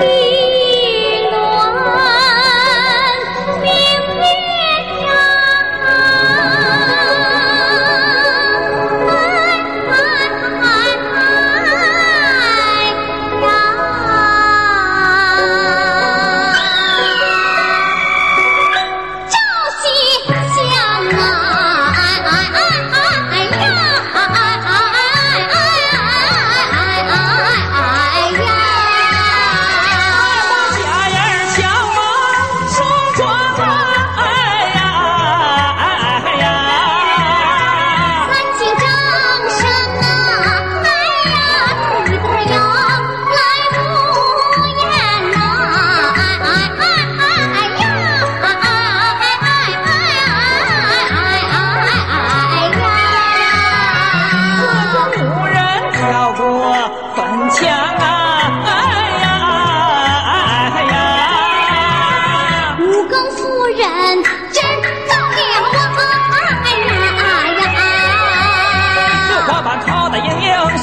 一轮明月。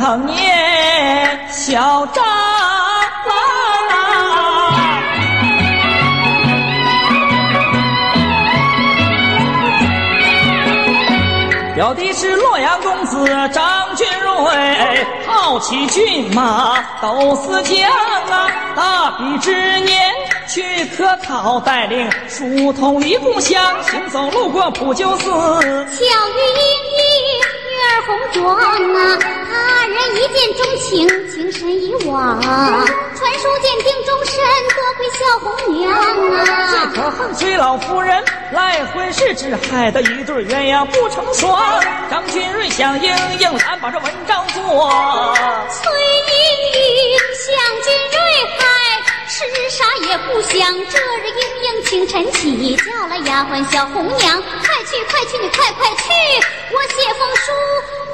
想念小张啊表弟是洛阳公子张君瑞，好骑骏马斗四将啊，大比之年去科考，带领书童离故乡，行走路过普救寺，巧遇英英女儿红妆啊。一见钟情，情深一往。传书鉴定终身，多亏小红娘啊！只可恨崔老夫人赖婚事，只害得一对鸳鸯不成双。张君瑞想英英，难把这文章做。崔莺莺想君瑞害是啥也不想。这日莺莺清晨起，叫了丫鬟小红娘，快去快去，你快快去，我写封书信。